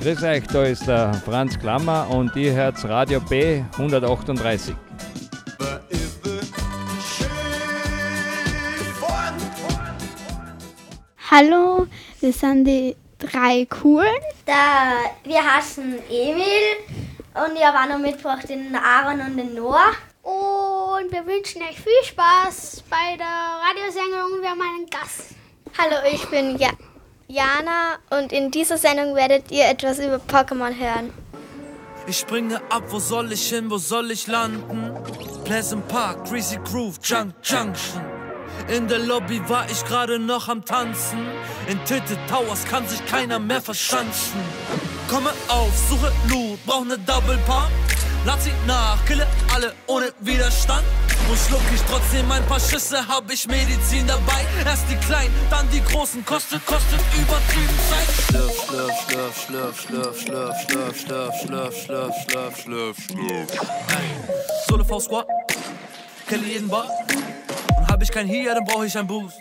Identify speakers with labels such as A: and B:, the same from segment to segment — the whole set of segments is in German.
A: Grüß euch, da ist der Franz Klammer und ihr hört Radio B 138.
B: Hallo, wir sind die drei Coolen.
C: Da, wir heißen Emil und ich habe auch noch mitgebracht den Aaron und den Noah.
D: Und wir wünschen euch viel Spaß bei der Radiosendung. Wir haben einen Gast.
E: Hallo, ich bin ja Jana und in dieser Sendung werdet ihr etwas über Pokémon hören.
F: Ich springe ab, wo soll ich hin, wo soll ich landen? Pleasant Park, Greasy Groove, Junk Junction. In der Lobby war ich gerade noch am Tanzen. In Tilted Towers kann sich keiner mehr verschanzen. Komme auf, suche Loot, brauch ne Double Pump. Lad sie nach, kille alle ohne Widerstand. Wo schluck ich trotzdem ein paar Schüsse, hab ich Medizin dabei. Erst die kleinen, dann die großen, kostet, kostet übertrieben Zeit. Schlürf, schlürf, schlürf, schlürf, schlürf, schlürf, schlürf, schlürf, schlürf, schlürf, schlürf, schlürf. Solo V Squad, kille jeden Bar. Und hab ich kein Hier, dann brauch ich ein Boost.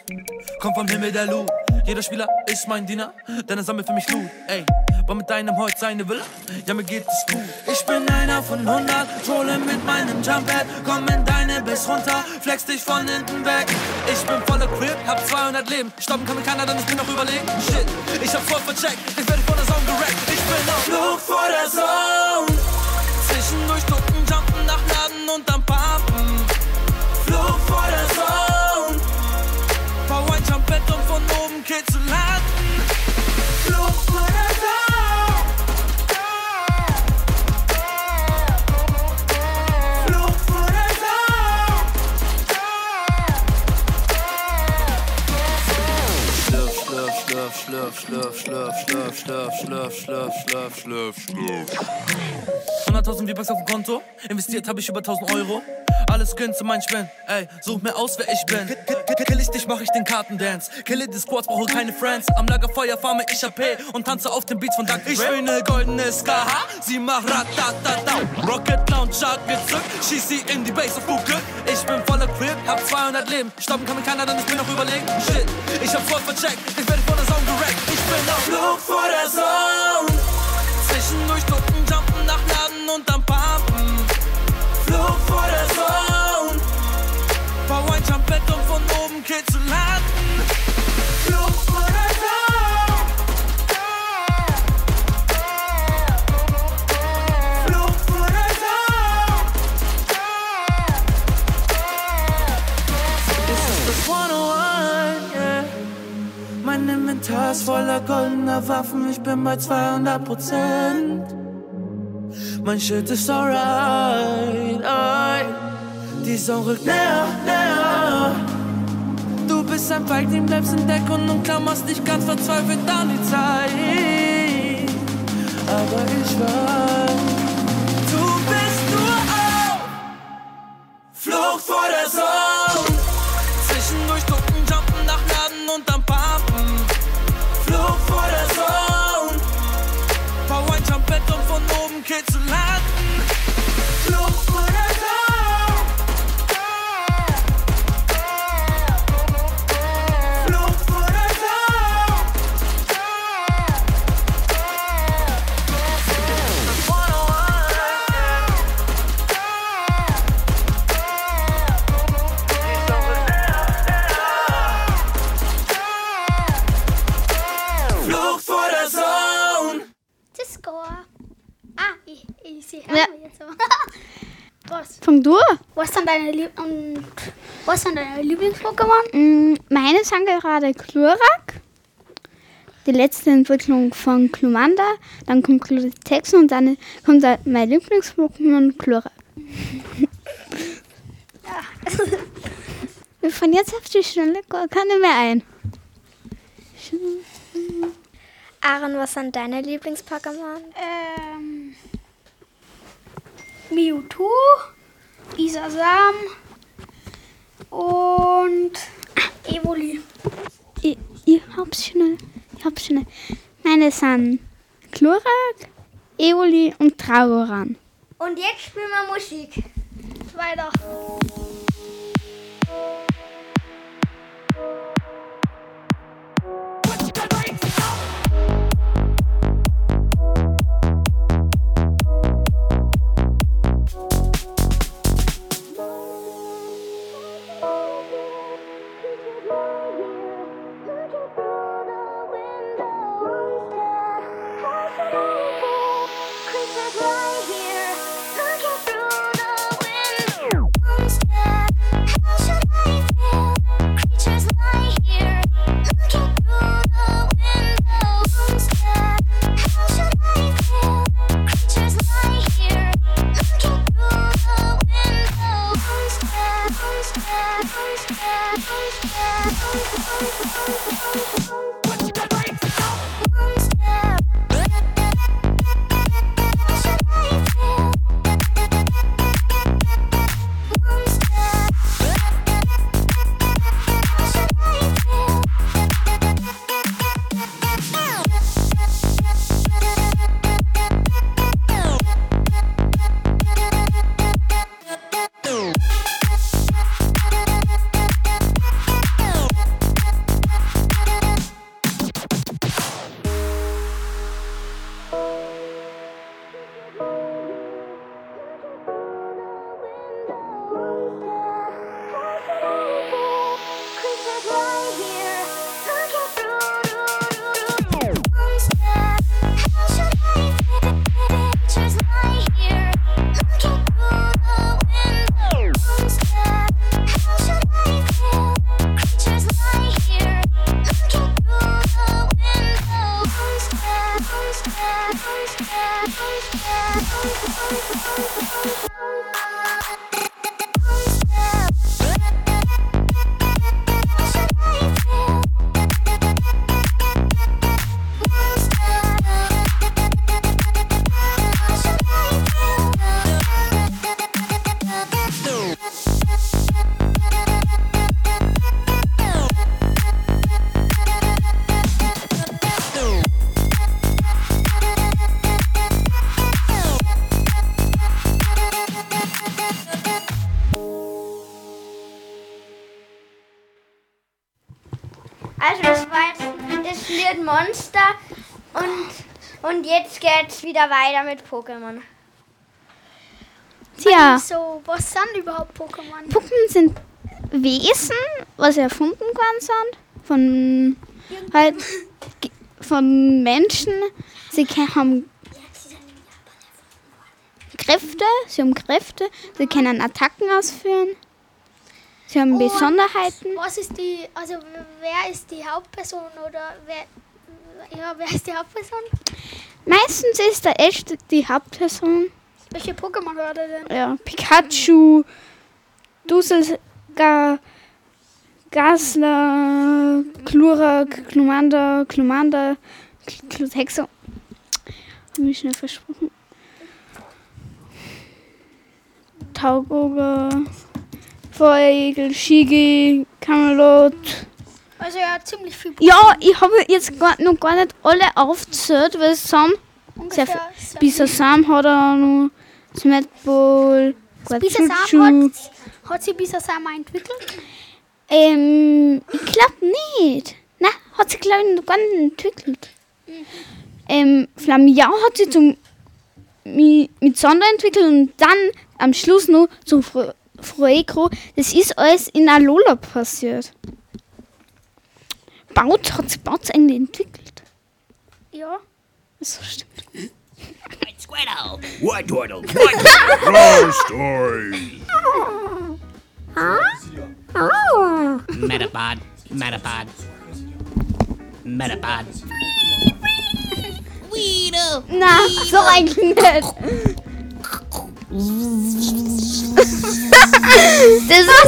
F: Kommt vom Himmel der Loot. Jeder Spieler ist mein Diener, denn er sammelt für mich Loot. Ey, war mit deinem Holz seine Villa? Ja, mir geht es gut. Ich bin einer von 100, trolle mit meinem Jumppad. Komm in deine Biss runter, flex dich von hinten weg. Ich bin voller Crip, hab 200 Leben. Stoppen kann mir keiner, denn ich bin noch überlegen. Shit, ich hab voll vercheckt, ich werde von der Zone gerackt. Ich bin auf Flug vor der Zone. Zwischendurch ducken, jumpen nach Laden und dann pumpen. Schlürf, schlürf, schlürf, schlürf, schlürf, schlürf, schlürf, schlürf, schlürf, schlürf, schlürf, schlürf, schlürf. 100.000 V-Bucks auf dem Konto, investiert habe ich über 1000 Euro. Alles gönnt zu mein Spend, ey, such mir aus, wer ich bin. Kill- ich dich, mach ich den Kartendance. Kille die Squads, brauche keine Friends. Am Lagerfeuer farme ich AP und tanze auf den Beats von Dr. Ich bin ne goldene Skaha, sie macht ratatata. Rocket Launcher gezückt, schieß sie in die Base auf Glück. Ich bin voller Crip, hab 200 Leben. Stoppen kann mir keiner, denn ich bin noch überlegen. Shit, ich hab voll vercheckt, ich werde von der Zone gerackt. Ich bin auf Flug vor der Zone. Zwischendurch ducken, jumpen nach Laden und dann pumpen. Oben kitzeln laden. Flug vor der Zone. Flug vor der Zone. Das ist das 101, yeah. Mein Inventar ist voller goldener Waffen, ich bin bei 200 Prozent. Mein Shit ist alright, ey. Die Sonne rückt näher, näher. Bist ein Feigling, bleibst in Deckung und klammerst dich ganz verzweifelt an die Zeit. Aber ich weiß, du bist nur auf Flucht vor der Zone.
D: Deine, Lieb und was sind deine Lieblings-Pokémon?
B: Mm, Meine sind gerade Glurak. Die letzte Entwicklung von Glumanda. Dann kommt Glutex und dann kommt da mein Lieblings-Pokémon Glurak. Wir fahren jetzt auf die Schnelle, kann nicht mehr ein.
E: Aaron, was sind deine Lieblings-Pokémon?
D: Ähm, Mewtwo, Isasam und Evoli.
B: Ich, ich hab's schnell. Ich hab's schnell. Meine sind Glurak, Evoli und Trauran.
C: Und jetzt spielen wir Musik.
D: Weiter.
C: Lied Monster und, und jetzt geht's wieder weiter mit Pokémon.
B: Tja,
D: So, was sind überhaupt Pokémon?
B: Puppen sind Wesen, was erfunden worden sind von halt von Menschen. Sie haben Kräfte, sie haben Kräfte, sie können Attacken ausführen. Sie haben Besonderheiten.
D: Was ist die, also wer ist die Hauptperson oder wer, ja, wer ist die Hauptperson?
B: Meistens ist der Ash die Hauptperson.
D: Welche Pokémon hört er denn?
B: Ja, Pikachu, Dusselga, Gasler, Glurak, Glumander, Glumander, Glutexo. Hab mich schnell versprochen. Taugoger, Feigl, Shigi, Camelot.
D: Also ja, ziemlich viel
B: Ja, ich habe jetzt gar, noch gar nicht alle aufgezählt, weil Sam, sehr
D: ungefähr.
B: viel- bis Sam hat er noch Smetball,
D: Bisasam
B: Guachuchu.
D: hat, hat sie Bisasam entwickelt?
B: Ähm, ich glaube nicht. Na, hat sie glaube ich noch gar nicht entwickelt. Ähm, Flamiau hat sie zum mi, mit Sonder entwickelt und dann am Schluss noch zum Froegro. Das ist alles in Alola passiert. Baut hat sie Baut eigentlich entwickelt.
D: Ja.
B: Das stimmt.
G: White Turtle. White Turtle. Story.
H: Metapod. Metapod. Metapod. Weedle.
B: Na, so eigentlich nicht. Das ist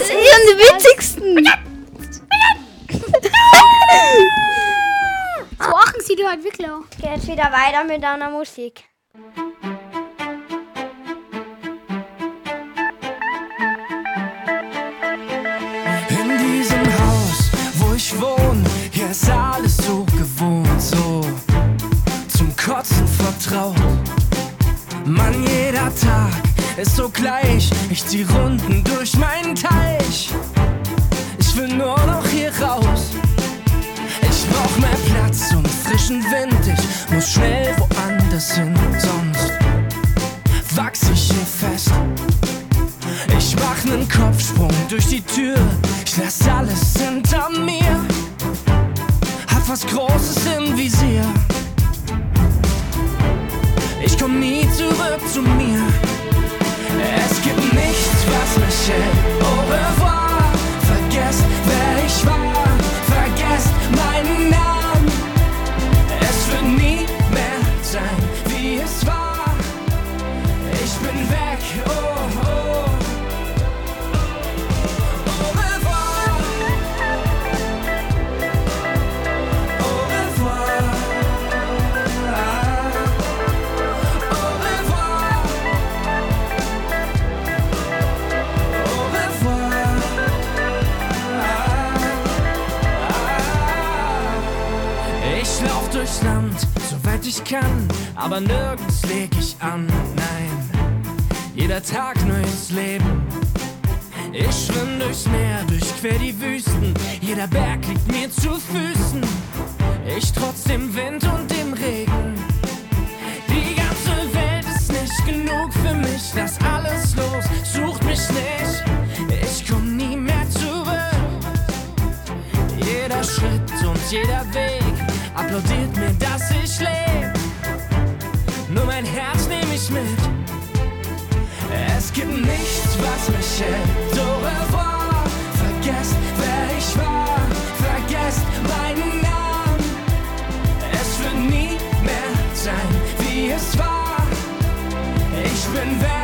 B: schon die witzigsten.
D: So machen sie die Entwickler.
C: Geht's wieder weiter mit einer Musik.
I: In diesem Haus, wo ich wohne, hier ist alles so gewohnt, so zum Kotzen vertraut. Mann, jeder Tag ist so gleich. Ich zieh Runden durch meinen Teich. Ich will nur noch hier raus. Ich brauch mehr Platz und frischen Wind. Ich muss schnell woanders hin, sonst wachs ich hier fest. Ich mach nen Kopfsprung durch die Tür. Ich lass alles hinter mir. Hab was Großes im Visier. Ich komm nie zurück zu mir. Kann, aber nirgends leg ich an, nein. Jeder Tag neues Leben. Ich schwimm durchs Meer, durchquer die Wüsten. Jeder Berg liegt mir zu Füßen. Ich trotz dem Wind und dem Regen. Die ganze Welt ist nicht genug für mich. Lass alles los, sucht mich nicht. Ich komm nie mehr zurück. Jeder Schritt und jeder Weg applaudiert mir, dass ich lebe. Mein Herz nehme ich mit. Es gibt nichts, was mich hält. Au revoir. Vergesst, wer ich war. Vergesst meinen Namen. Es wird nie mehr sein, wie es war. Ich bin weg.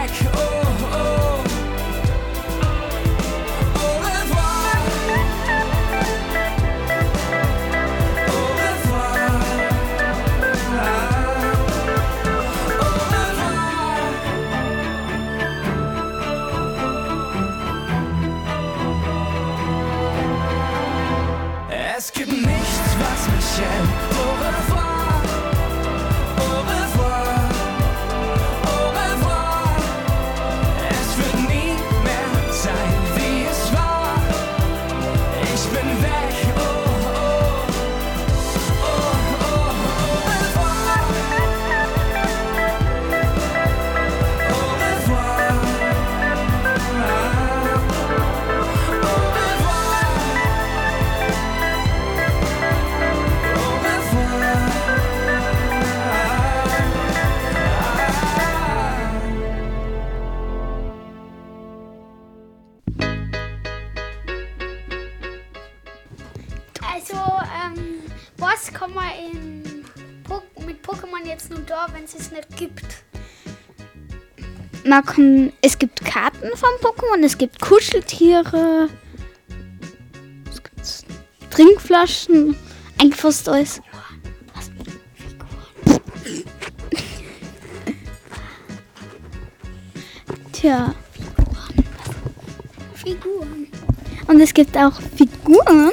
I: Was
D: Pokémon jetzt nur da, wenn es es nicht gibt?
B: Man kann, es gibt Karten von Pokémon, es gibt Kuscheltiere, es gibt Trinkflaschen, eigentlich fast alles. Tja.
D: Figuren.
B: Und es gibt auch Figuren.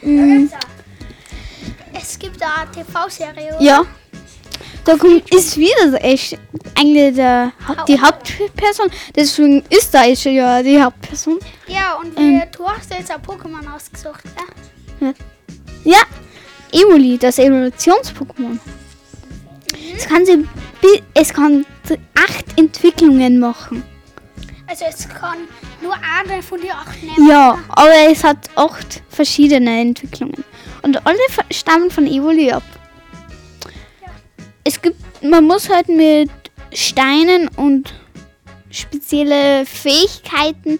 B: Mhm.
D: TV-Serie. oder?
B: Ja. Da kommt, ist wieder echt eigentlich der, die Hauptperson. Deswegen ist da ist ja die Hauptperson.
D: Ja, und
B: Ähm.
D: du hast jetzt ein Pokémon ausgesucht, ja?
B: Ja, Evoli, das Evolutions-Pokémon. Es kann, sie, es kann acht Entwicklungen machen.
D: Also es kann nur eine von den acht nehmen.
B: Ja, aber es hat acht verschiedene Entwicklungen. Und alle stammen von Evoli ab. Es gibt, man muss halt mit Steinen und spezielle Fähigkeiten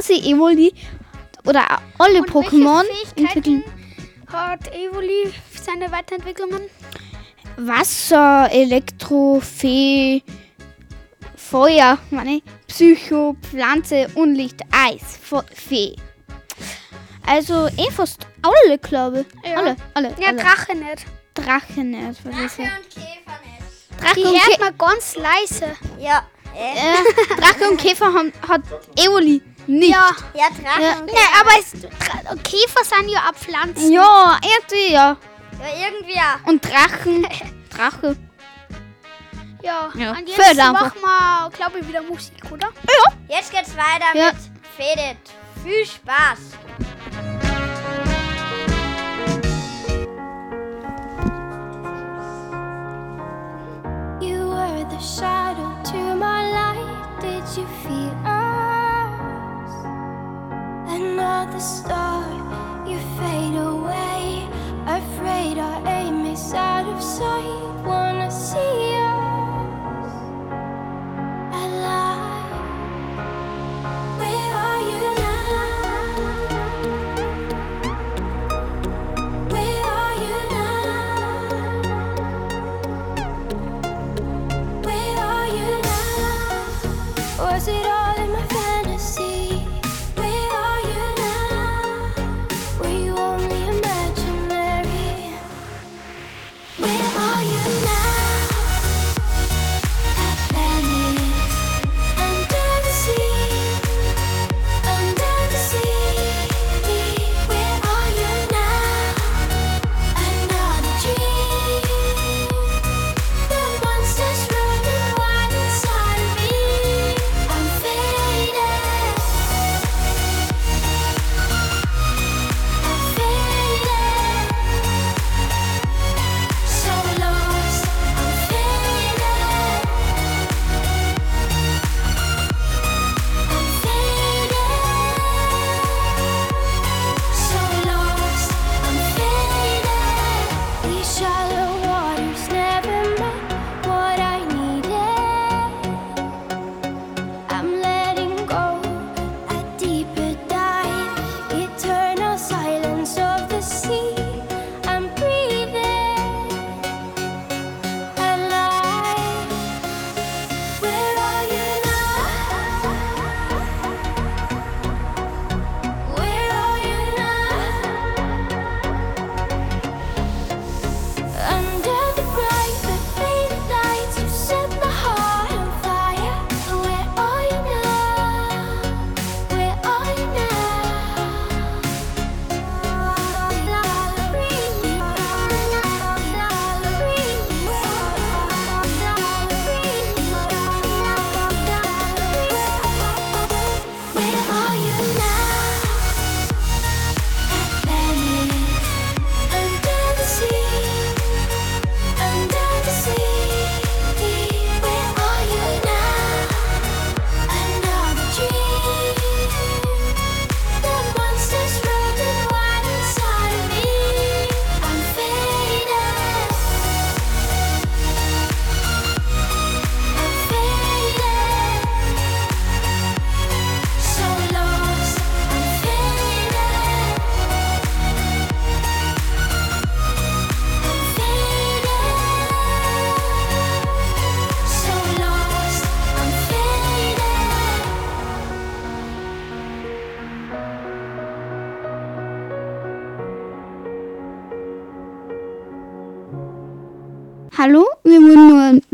B: sie Evoli oder alle
D: Und
B: Pokémon entwickeln.
D: hat Evoli seine Weiterentwicklungen?
B: Wasser, Elektro, Fee, Feuer, meine Psycho, Pflanze, Unlicht, Eis, Fee. Also eh fast alle, glaube ich.
D: Ja.
B: Alle, alle,
D: Ja,
B: alle.
D: Drache nicht.
B: Drachen nicht, was ist
C: Drache
B: ja.
C: und Käfer nicht.
B: Drache
D: Die
B: und,
D: hört
B: Kä
D: man ganz leise.
C: Ja. Äh,
B: äh, Drache und Käfer haben, hat Evoli nicht.
D: Ja.
C: ja, Drache
B: Ja.
C: und
D: Ne,
C: Käfer.
D: aber es, Dra- Käfer sind ja auch Pflanzen.
B: Ja, irgendwie ja.
C: Ja, irgendwie ja.
B: Und Drachen, Drache.
D: Ja.
B: Ja.
D: Und
B: Fällt
D: jetzt
B: einfach.
D: machen wir, glaube ich, wieder Musik, oder?
C: Jetzt geht's weiter
B: Ja.
C: mit Fedit. Viel Spaß.
J: Shadow to my light. Did you feel us? Another star,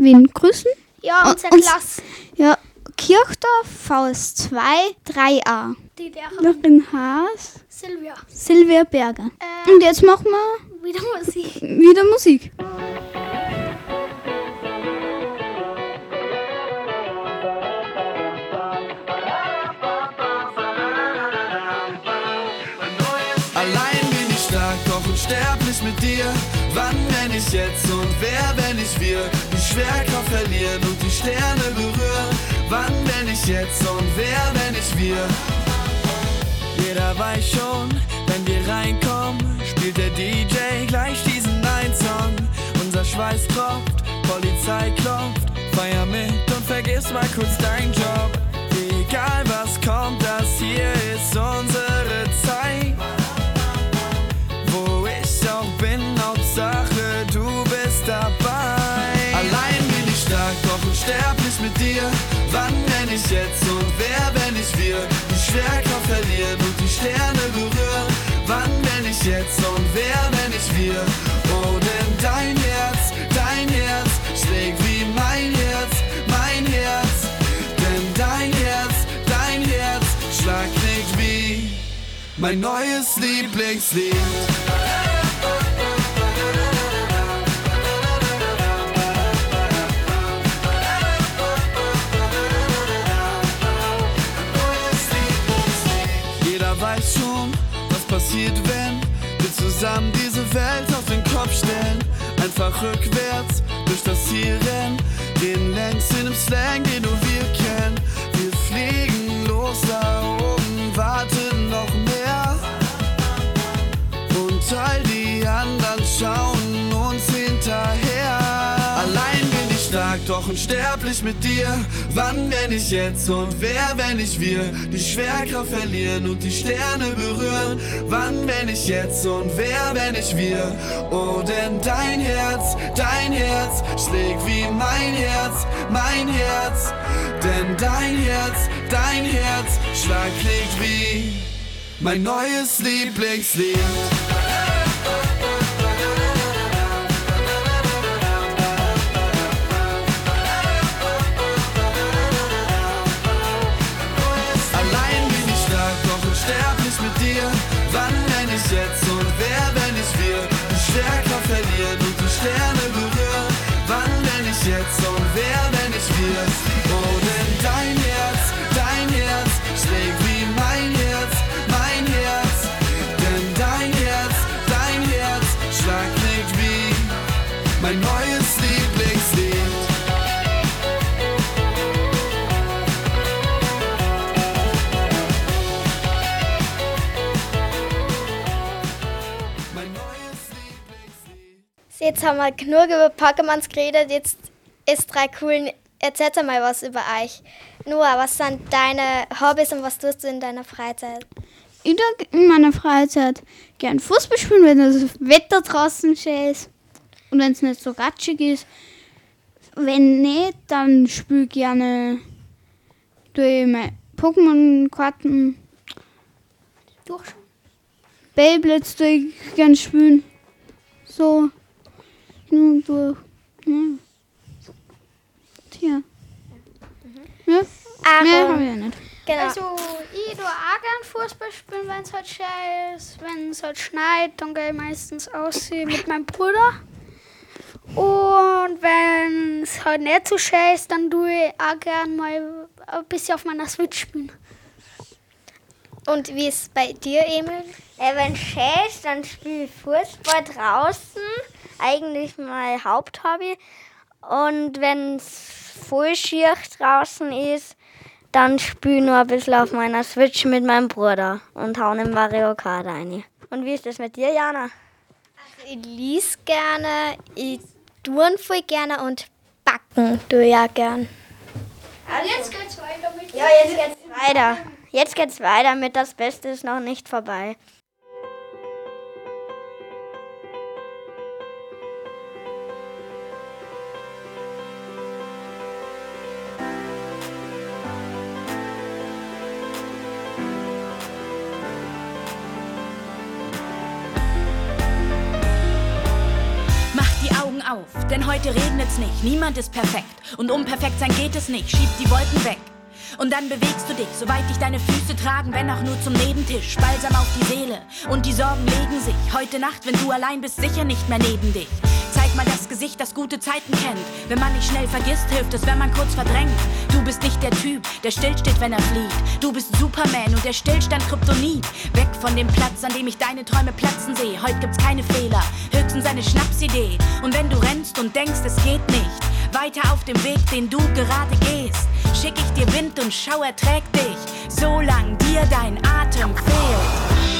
B: wen grüßen.
D: Ja, unsere
B: Uns-
D: Klasse.
B: Ja, Kirchdorf, VS2, 3a.
D: Die Lehrerin
B: Haas,
D: Silvia.
B: Silvia Berger.
D: Äh,
B: Und jetzt machen wir
D: wieder Musik.
B: wieder Musik.
K: Allein bin ich stark, doch unsterblich mit dir. Wann, wenn ich jetzt und wer, wenn ich wir Schwerkraft verlieren und die Sterne berühren? Wann, wenn ich jetzt und wer, wenn ich wir? Jeder weiß schon, wenn wir reinkommen, spielt der DJ gleich diesen Night-Song. Unser Schweiß tropft, Polizei klopft, feier mit und vergiss mal kurz deinen Job. Egal was kommt, das hier ist unsere unsterblich mit dir. Wann, wenn ich jetzt und wer, wenn ich wir die Schwerkraft verlieren und die Sterne berühren? Wann, wenn ich jetzt und wer, wenn ich wir? Oh, denn dein Herz, dein Herz schlägt wie mein Herz, mein Herz. Denn dein Herz, dein Herz schlag klingt wie mein neues Lieblingslied. Passiert, wenn wir zusammen diese Welt auf den Kopf stellen. Einfach rückwärts durch das Ziel rennen, reden längst in dem Slang, den nur wir kennen. Wir fliegen los da oben, warten noch mehr. Und all die anderen schauen doch unsterblich mit dir. Wann, wenn ich jetzt und wer, wenn ich wir die Schwerkraft verlieren und die Sterne berühren? Wann, wenn ich jetzt und wer, wenn ich wir? Oh, denn dein Herz, dein Herz schlägt wie mein Herz, mein Herz. Denn dein Herz, dein Herz schlag klingt wie mein neues Lieblingslied. Jetzt
E: haben wir genug über Pokémons geredet, jetzt ist drei coolen. Erzähl mal was über euch. Noah, was sind deine Hobbys und was tust du in deiner Freizeit?
B: Ich tue in meiner Freizeit gern Fußball spielen, wenn das Wetter draußen schön ist und wenn es nicht so ratschig ist. Wenn nicht, dann spiele ich gerne durch meine Pokémon-Karten.
D: Durchschauen.
B: Beyblades tue ich gern spielen. So. Und durch. Ja. Tja. Ja, mehr habe ich ja nicht.
E: Genau.
D: Also, ich tue auch gern Fußball spielen, wenn es halt schön ist. Wenn es halt schneit, dann gehe ich meistens aus mit meinem Bruder. Und wenn es halt nicht so schön ist, dann tue ich auch gern mal ein bisschen auf meiner Switch spielen.
E: und wie ist es bei dir, Emil?
C: Äh, wenn schön ist, dann spiele ich Fußball draußen. Eigentlich mein Haupthobby. Und wenn es voll schier draußen ist, dann spiele ich nur ein bisschen auf meiner Switch mit meinem Bruder und hau in Mario Kart rein. Und wie ist das mit dir, Jana?
E: Ich lies gerne, ich turn voll gerne und backen tue ich auch gern.
D: Jetzt geht's weiter mit
C: Ja, jetzt geht's weiter. Jetzt geht's weiter mit Das Beste ist noch nicht vorbei.
L: Auf, denn heute regnet's nicht, niemand ist perfekt. Und um perfekt sein geht es nicht, schieb die Wolken weg. Und dann bewegst du dich, soweit dich deine Füße tragen, wenn auch nur zum Nebentisch. Balsam auf die Seele und die Sorgen legen sich. Heute Nacht, wenn du allein bist, sicher nicht mehr neben dich. Mal das Gesicht, das gute Zeiten kennt. Wenn man nicht schnell vergisst, hilft es, wenn man kurz verdrängt. Du bist nicht der Typ, der stillsteht, wenn er flieht. Du bist Superman und der Stillstand Kryptonit. Weg von dem Platz, an dem ich deine Träume platzen sehe. Heute gibt's keine Fehler, höchstens eine Schnapsidee. Und wenn du rennst und denkst, es geht nicht, weiter auf dem Weg, den du gerade gehst, schick ich dir Wind und Schauer trägt dich, solang dir dein Atem fehlt.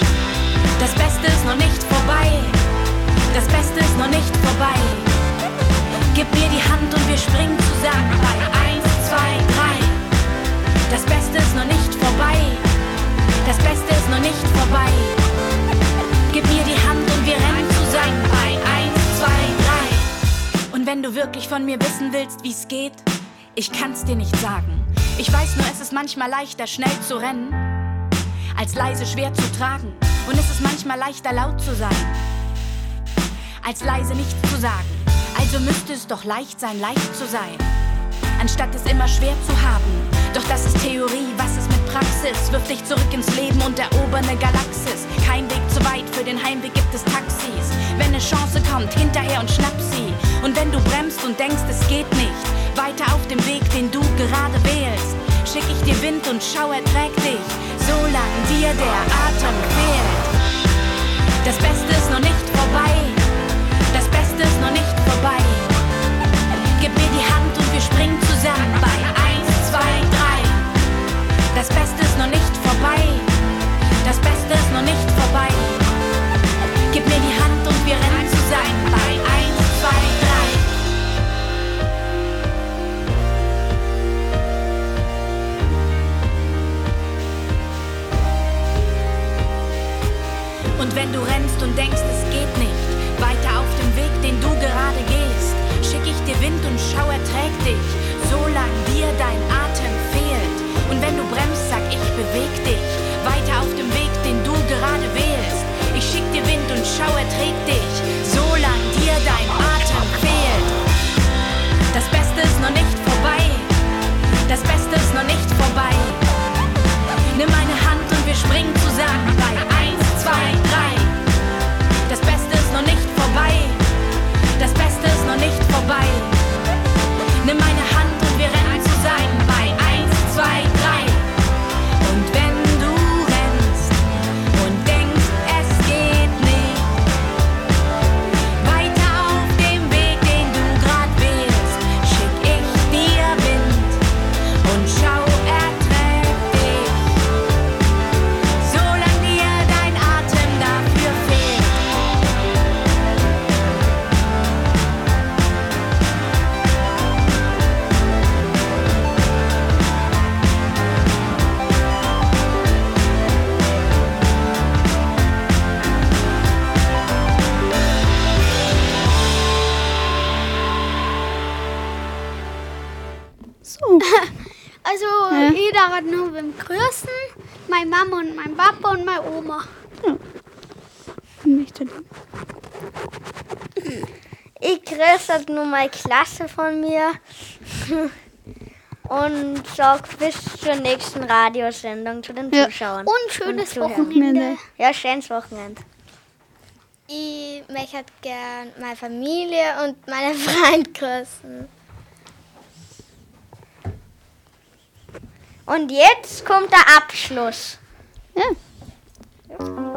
L: Das Beste ist noch nicht vorbei. Das Beste ist noch nicht vorbei. Gib mir die Hand und wir springen zusammen bei 1, 2, 3. Das Beste ist noch nicht vorbei. Das Beste ist noch nicht vorbei. Gib mir die Hand und wir rennen zusammen bei 1, 2, 3. Und wenn du wirklich von mir wissen willst, wie's geht, ich kann's dir nicht sagen. Ich weiß nur, es ist manchmal leichter, schnell zu rennen, als leise schwer zu tragen. Und es ist manchmal leichter, laut zu sein, als leise nichts zu sagen. Also müsste es doch leicht sein, leicht zu sein, anstatt es immer schwer zu haben. Doch das ist Theorie, was ist mit Praxis? Wirf dich zurück ins Leben und erober eine Galaxis. Kein Weg zu weit, für den Heimweg gibt es Taxis. Wenn eine Chance kommt, hinterher und schnapp sie. Und wenn du bremst und denkst, es geht nicht, weiter auf dem Weg, den du gerade wählst, schick ich dir Wind und Schauer trägt dich, solange dir der Atem fehlt. Das Beste ist noch nicht vorbei. Ist noch nicht vorbei. Gib mir die Hand und wir springen zusammen bei Nicht Ich
C: grüße nur meine Klasse von mir und sag bis zur nächsten Radiosendung zu den
B: Ja.
C: Zuschauern.
D: Und schönes
C: Zuhörer.
D: Wochenende.
C: Ja, schönes Wochenende.
E: Ich möchte gern meine Familie und meine Freunde grüßen.
C: Und jetzt kommt der Abschluss.
B: Ja.